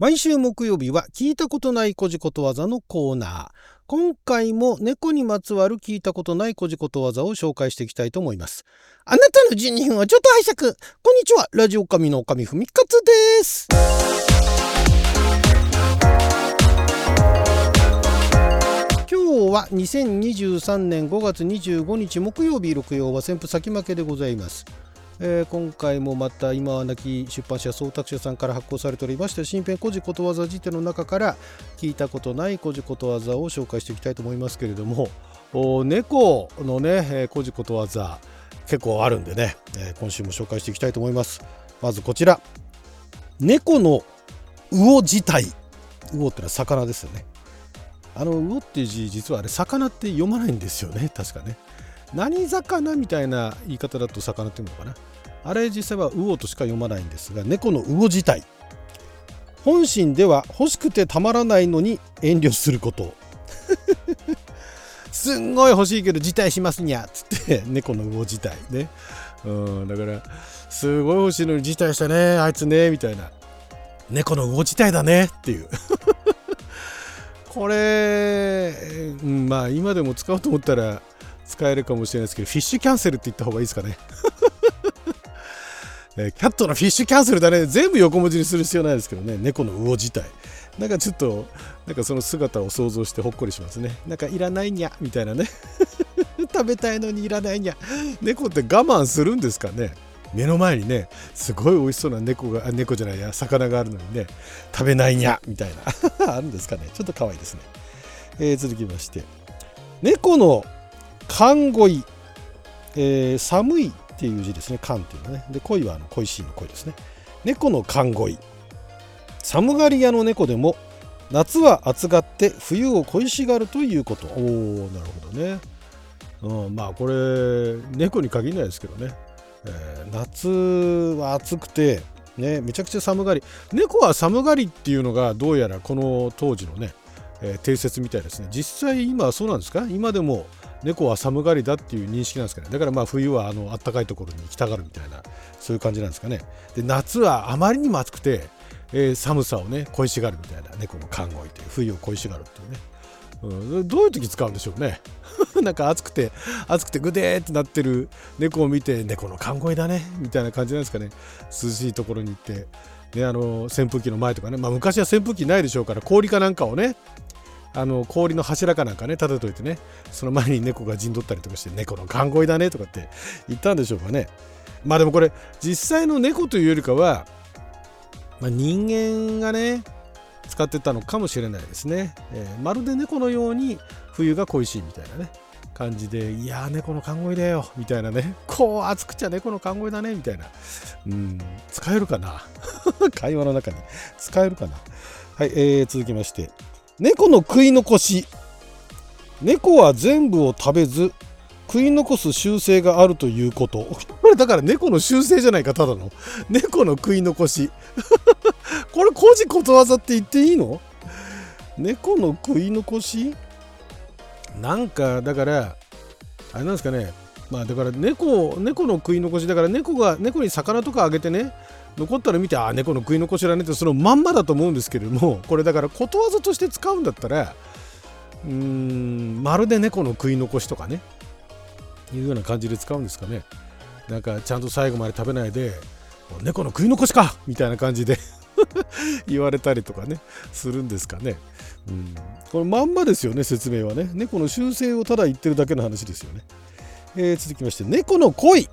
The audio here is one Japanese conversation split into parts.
毎週木曜日は聞いたことないこじことわざのコーナー。今回も猫にまつわる聞いたことないこじことわざを紹介していきたいと思います。あなたの12分はちょっと拝借。こんにちは。ラジオ神の神ふみかつです。今日は2023年5月25日木曜日、六曜は旋風先負けでございます。えー、今回もまた今は亡き出版社総託社さんから発行されておりまして新編古事ことわざ辞典の中から聞いたことない古事ことわざを紹介していきたいと思いますけれども猫のね、えー、古事ことわざ結構あるんでね、えー、今週も紹介していきたいと思います。まずこちら。猫の魚自体。魚ってのは魚ですよね。あの魚っていう字実はあれ魚って読まないんですよね。確かね。何魚みたいな言い方だと魚っていうのかな？あれ実際は魚としか読まないんですが猫の魚自体。本心では欲しくてたまらないのに遠慮すること。すんごい欲しいけど辞退しますにゃっつって猫の魚自体ね。うんだからすごい欲しいのに辞退したねあいつねみたいな。猫の魚自体だねっていう。これ、うん、まあ今でも使おうと思ったら使えるかもしれないですけどフィッシュキャンセルって言った方がいいですかね。え キャットのフィッシュキャンセルだね。全部横文字にする必要ないですけどね。猫の魚自体。なんかちょっとなんかその姿を想像してほっこりしますね。なんかいらないにゃみたいなね。食べたいのにいらないにゃ。猫って我慢するんですかね。目の前にねすごい美味しそうな猫が猫じゃないや魚があるのにね。食べないにゃみたいな。あるんですかね。ちょっと可愛いですね、えー、続きまして。猫の寒恋、えー、寒いっていう字ですね。寒っていうのね。で恋はあの恋しいの恋ですね。猫の寒恋寒がり屋の猫でも夏は暑がって冬を恋しがるということ。おおなるほどね、うん、まあこれ猫に限らないですけどね、えー、夏は暑くてねめちゃくちゃ寒がり。猫は寒がりっていうのがどうやらこの当時のね、えー、定説みたいですね。実際今はそうなんですか？今でも猫は寒がりだっていう認識なんですかね。だからまあ冬はあの暖かいところに行きたがるみたいなそういう感じなんですかね。で夏はあまりにも暑くて、えー、寒さをね恋しがるみたいな猫の勘ごいという冬を恋しがるっていうね。うん、どういう時使うんでしょうね。なんか暑くて暑くてグデーってなってる猫を見て猫の勘ごいだねみたいな感じなんですかね。涼しいところに行ってね、あの扇風機の前とかね、まあ、昔は扇風機ないでしょうから氷かなんかをねあの氷の柱かなんかね立てといてねその前に猫が陣取ったりとかして猫の勘声だねとかって言ったんでしょうかね。まあでもこれ実際の猫というよりかは、まあ、人間がね使ってたのかもしれないですね、えー、まるで猫のように冬が恋しいみたいなね感じでいやー猫の勘声だよみたいなねこう暑くちゃ猫の勘声だねみたいな。うん使えるかな？会話の中に使えるかな？はい、えー、続きまして。猫の食い残し。猫は全部を食べず食い残す習性があるということ。これだから猫の習性じゃないかただの。猫の食い残し。これ古事ことわざって言っていいの？猫の食い残し？なんかだからあれなんですかね。まあだから猫猫の食い残し。だから猫が猫に魚とかあげてね。残ったら見てああ猫の食い残しだねってそのまんまだと思うんですけれどもこれだからことわざとして使うんだったらうーんまるで猫の食い残しとかねいうような感じで使うんですかね。なんかちゃんと最後まで食べないで猫の食い残しかみたいな感じで 言われたりとかねするんですかね。うんこれまんまですよね説明はね。猫の習性をただ言ってるだけの話ですよね、えー、続きまして猫の恋。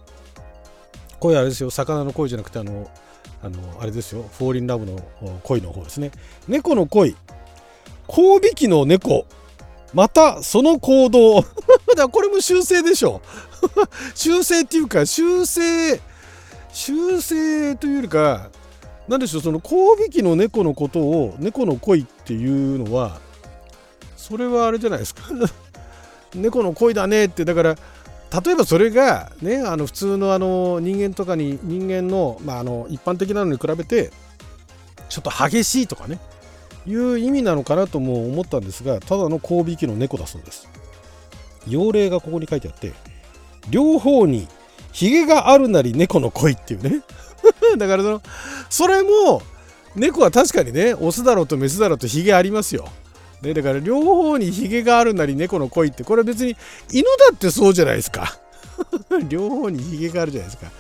恋あれですよ魚の恋じゃなくてあのあのあれですよフォーリンラブの恋の方ですね。猫の恋交尾期の猫。またその行動。だこれも修正でしょ。修正っていうか修正修正というよりか何でしょうその交尾期の猫のことを猫の恋っていうのはそれはあれじゃないですか。猫の恋だねってだから例えばそれがねあの普通のあの人間とかに人間の,、まあ、あの一般的なのに比べてちょっと激しいとかねいう意味なのかなとも思ったんですがただの交尾期の猫だそうです用例がここに書いてあって両方にヒゲがあるなり猫の恋っていうね だからそのそれも猫は確かにねオスだろうとメスだろうとヒゲありますよ。ね、だから両方にヒゲがあるなり猫の恋ってこれは別に犬だってそうじゃないですか。両方にヒゲがあるじゃないですか。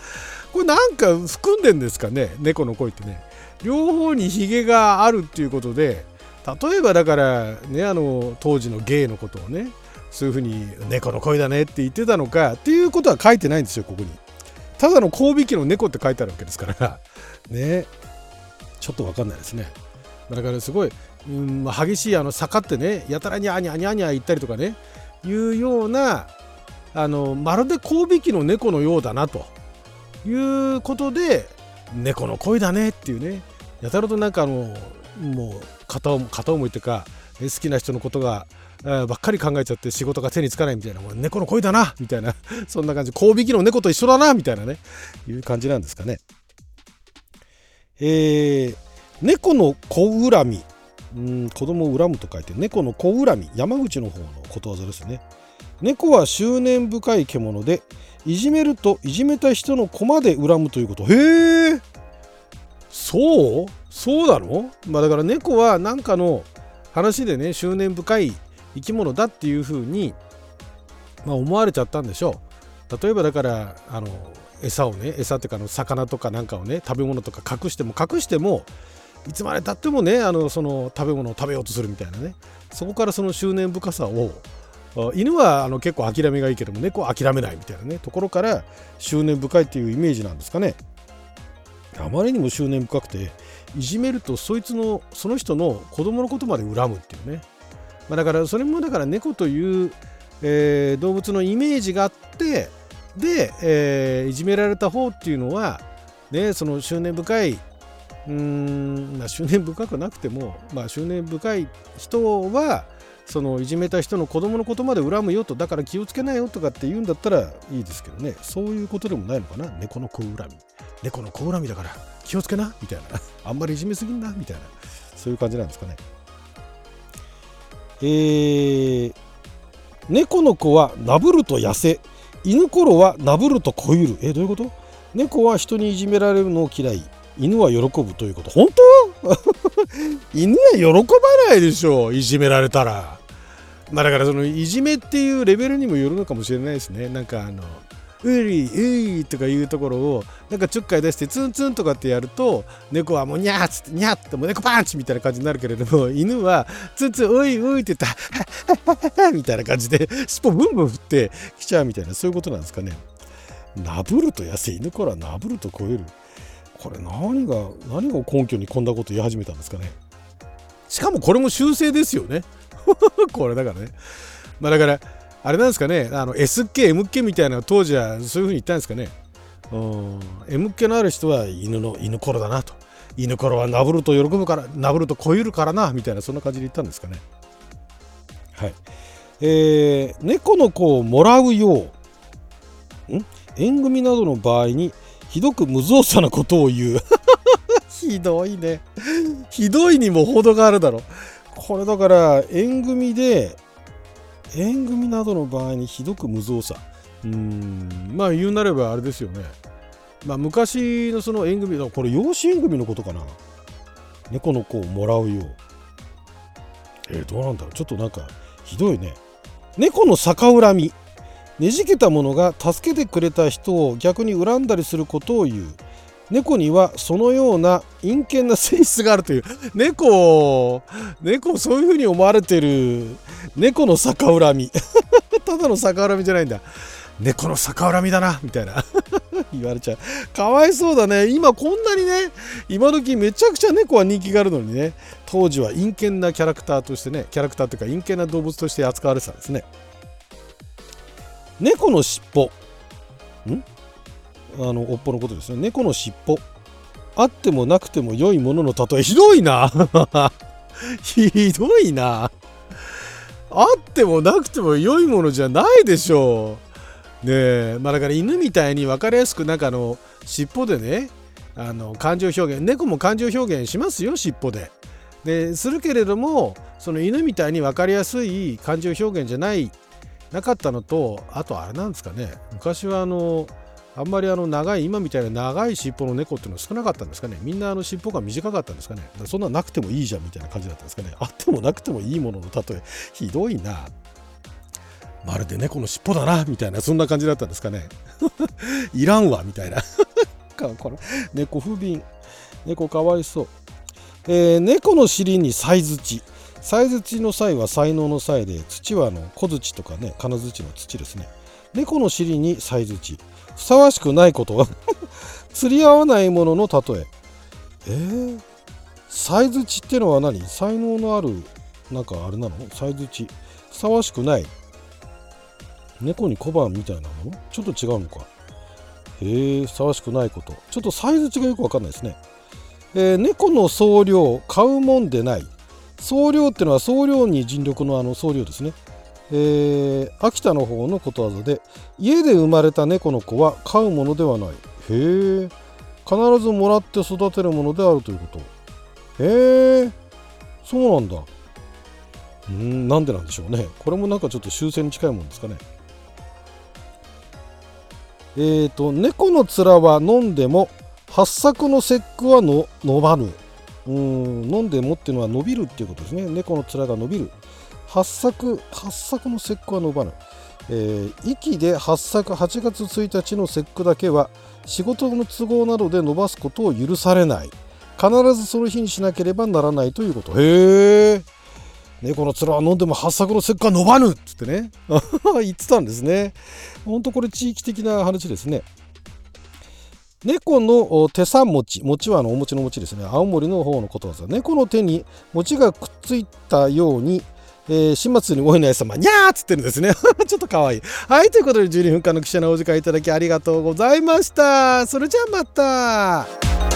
これなんか含んでんですかね猫の恋ってね。両方にヒゲがあるっていうことで例えばだからねあの当時のゲイのことをねそういうふうに猫の恋だねって言ってたのかっていうことは書いてないんですよここに。ただの交尾機の猫って書いてあるわけですから。ね。ちょっと分かんないですね。だからすごい、うん、激しいあの坂ってねやたらにゃにゃにゃにゃ言ったりとかねいうようなあのまるで交尾機の猫のようだなということで猫の恋だねっていうねやたらとなんかあのもう片思いっていうか好きな人のことがばっかり考えちゃって仕事が手につかないみたいなもう猫の恋だなみたいな そんな感じ。交尾機の猫と一緒だなみたいなねいう感じなんですかね。えー、猫の子恨み。うん子供を恨むと書いて猫の子恨み山口の方のことわざですね。猫は執念深い獣でいじめるといじめた人の子まで恨むということ。へえそう？そうなの？まあだから猫は何かの話でね執念深い生き物だっていうふうに、まあ、思われちゃったんでしょう。例えばだからあの餌をね餌っていうかの魚とかなんかをね食べ物とか隠しても隠してもいつまでたってもねあのその食べ物を食べようとするみたいなね。そこからその執念深さを犬はあの結構諦めがいいけども猫は諦めないみたいなね。ところから執念深いっていうイメージなんですかね。あまりにも執念深くていじめるとそいつのその人の子供のことまで恨むっていうね、まあ、だからそれもだから猫という、えー、動物のイメージがあってで、えー、いじめられた方っていうのはねその執念深いうーん、まあ、執念深くなくても、まあ、執念深い人はそのいじめた人の子供のことまで恨むよとだから気をつけないよとかって言うんだったらいいですけどね。そういうことでもないのかな。猫の子恨み。猫の子恨みだから気をつけな。みたいな。あんまりいじめすぎんな。みたいな。そういう感じなんですかね。えー、猫の子はなぶると痩せ。犬頃はなぶるとこゆるえどういうこと？猫は人にいじめられるのを嫌い。犬は喜ぶということ。本当？犬は喜ばないでしょいじめられたら。まあだからそのいじめっていうレベルにもよるのかもしれないですね。なんかあのうりういとかいうところをなんかちょっかい出してツンツンとかってやると猫はもうニャーっつってニャーってもう猫パンチみたいな感じになるけれども犬はツンツンういういって言ったらみたいな感じで尻尾ブンブン振ってきちゃうみたいなそういうことなんですかねなぶると痩せ犬からなぶると超えるこれ何が何が根拠にこんなこと言い始めたんですかね。しかもこれも修正ですよね。これだからね。まあだからあれなんですかね。あの S っ気 M っ気みたいな当時はそういうふうに言ったんですかね。うん。M っ気のある人は犬の犬頃だなと。犬頃はなぶると喜ぶからなぶるとこゆるからなみたいなそんな感じで言ったんですかね。はい。えー、猫の子をもらうよう。ん？縁組などの場合にひどく無造作なことを言う。ひどいね。ひどいにも程があるだろ。これだから縁組で縁組などの場合にひどく無造作。うん。まあ言うなればあれですよね。まあ昔のその縁組これ養子縁組のことかな。猫の子をもらうよう。えー、どうなんだろう。ちょっとなんかひどいね。猫の逆恨み。ねじけた者が助けてくれた人を逆に恨んだりすることを言う。猫にはそのような陰険な性質があるという。猫猫そういうふうに思われてる。猫の逆恨み。ただの逆恨みじゃないんだ。猫の逆恨みだなみたいな。言われちゃう。かわいそうだね。今こんなにね今時めちゃくちゃ猫は人気があるのにね。当時は陰険なキャラクターとしてねキャラクターというか陰険な動物として扱われてたんですね。猫の尻尾。ん？あの尾っぽのことですね。猫の尻尾。あってもなくても良いものの例え。ひどいな。ひどいな。あってもなくても良いものじゃないでしょう。ねえ。まあだから犬みたいに分かりやすくなんかあの尻尾でねあの感情表現猫も感情表現しますよ尻尾で。でするけれどもその犬みたいに分かりやすい感情表現じゃないなかったのとあとあれなんですかね昔はあのあんまりあの長い今みたいな長い尻尾の猫っていうのは少なかったんですかね。みんなあの尻尾が短かったんですかね。そんななくてもいいじゃんみたいな感じだったんですかね。あってもなくてもいいものの例え。ひどいな。まるで猫の尻尾だなみたいなそんな感じだったんですかね。いらんわみたいな。これ猫不憫。猫かわいそう、えー、猫の尻にさいづちさいづちの際は才能の際で土はあの小槌とかね金槌の土ですね。猫の尻にさいづちふさわしくないことは釣り合わないものの例え。えー、さいづちってのは何？才能のあるなんかあれなの？さいづちふさわしくない。猫に小判みたいなもの？ちょっと違うのか。へえふさわしくないこと。ちょっとサイズ違いよくわかんないですね、えー、猫の総量買うもんでない。総量っていうのは総量に尽力のあの総量ですね。えー、秋田の方のことわざで家で生まれた猫の子は飼うものではない。へえ必ずもらって育てるものであるということ。へえそうなんだ。うんなんでなんでしょうね。これもなんかちょっと修正に近いもんですかね。えっ、ー、と猫の面は飲んでも八作の節句はの伸ばぬ。うん飲んでもっていうのは伸びるっていうことですね。猫の面が伸びる。八作八作の節句は伸ばぬ、えー、息で八作8月1日の節句だけは仕事の都合などで伸ばすことを許されない。必ずその日にしなければならないということ。へえ猫の面は飲んでも八作の節句は伸ばぬっつってね。言ってたんですね。ほんとこれ地域的な話ですね。猫の手三餅餅はあのお餅の餅ですね青森の方のことわざ猫の手に餅がくっついたようにえー、始末においのや様、にゃーっつってるんですね。ちょっとかわいい。はい、ということで12分間の記者のお時間いただきありがとうございました。それじゃあまた。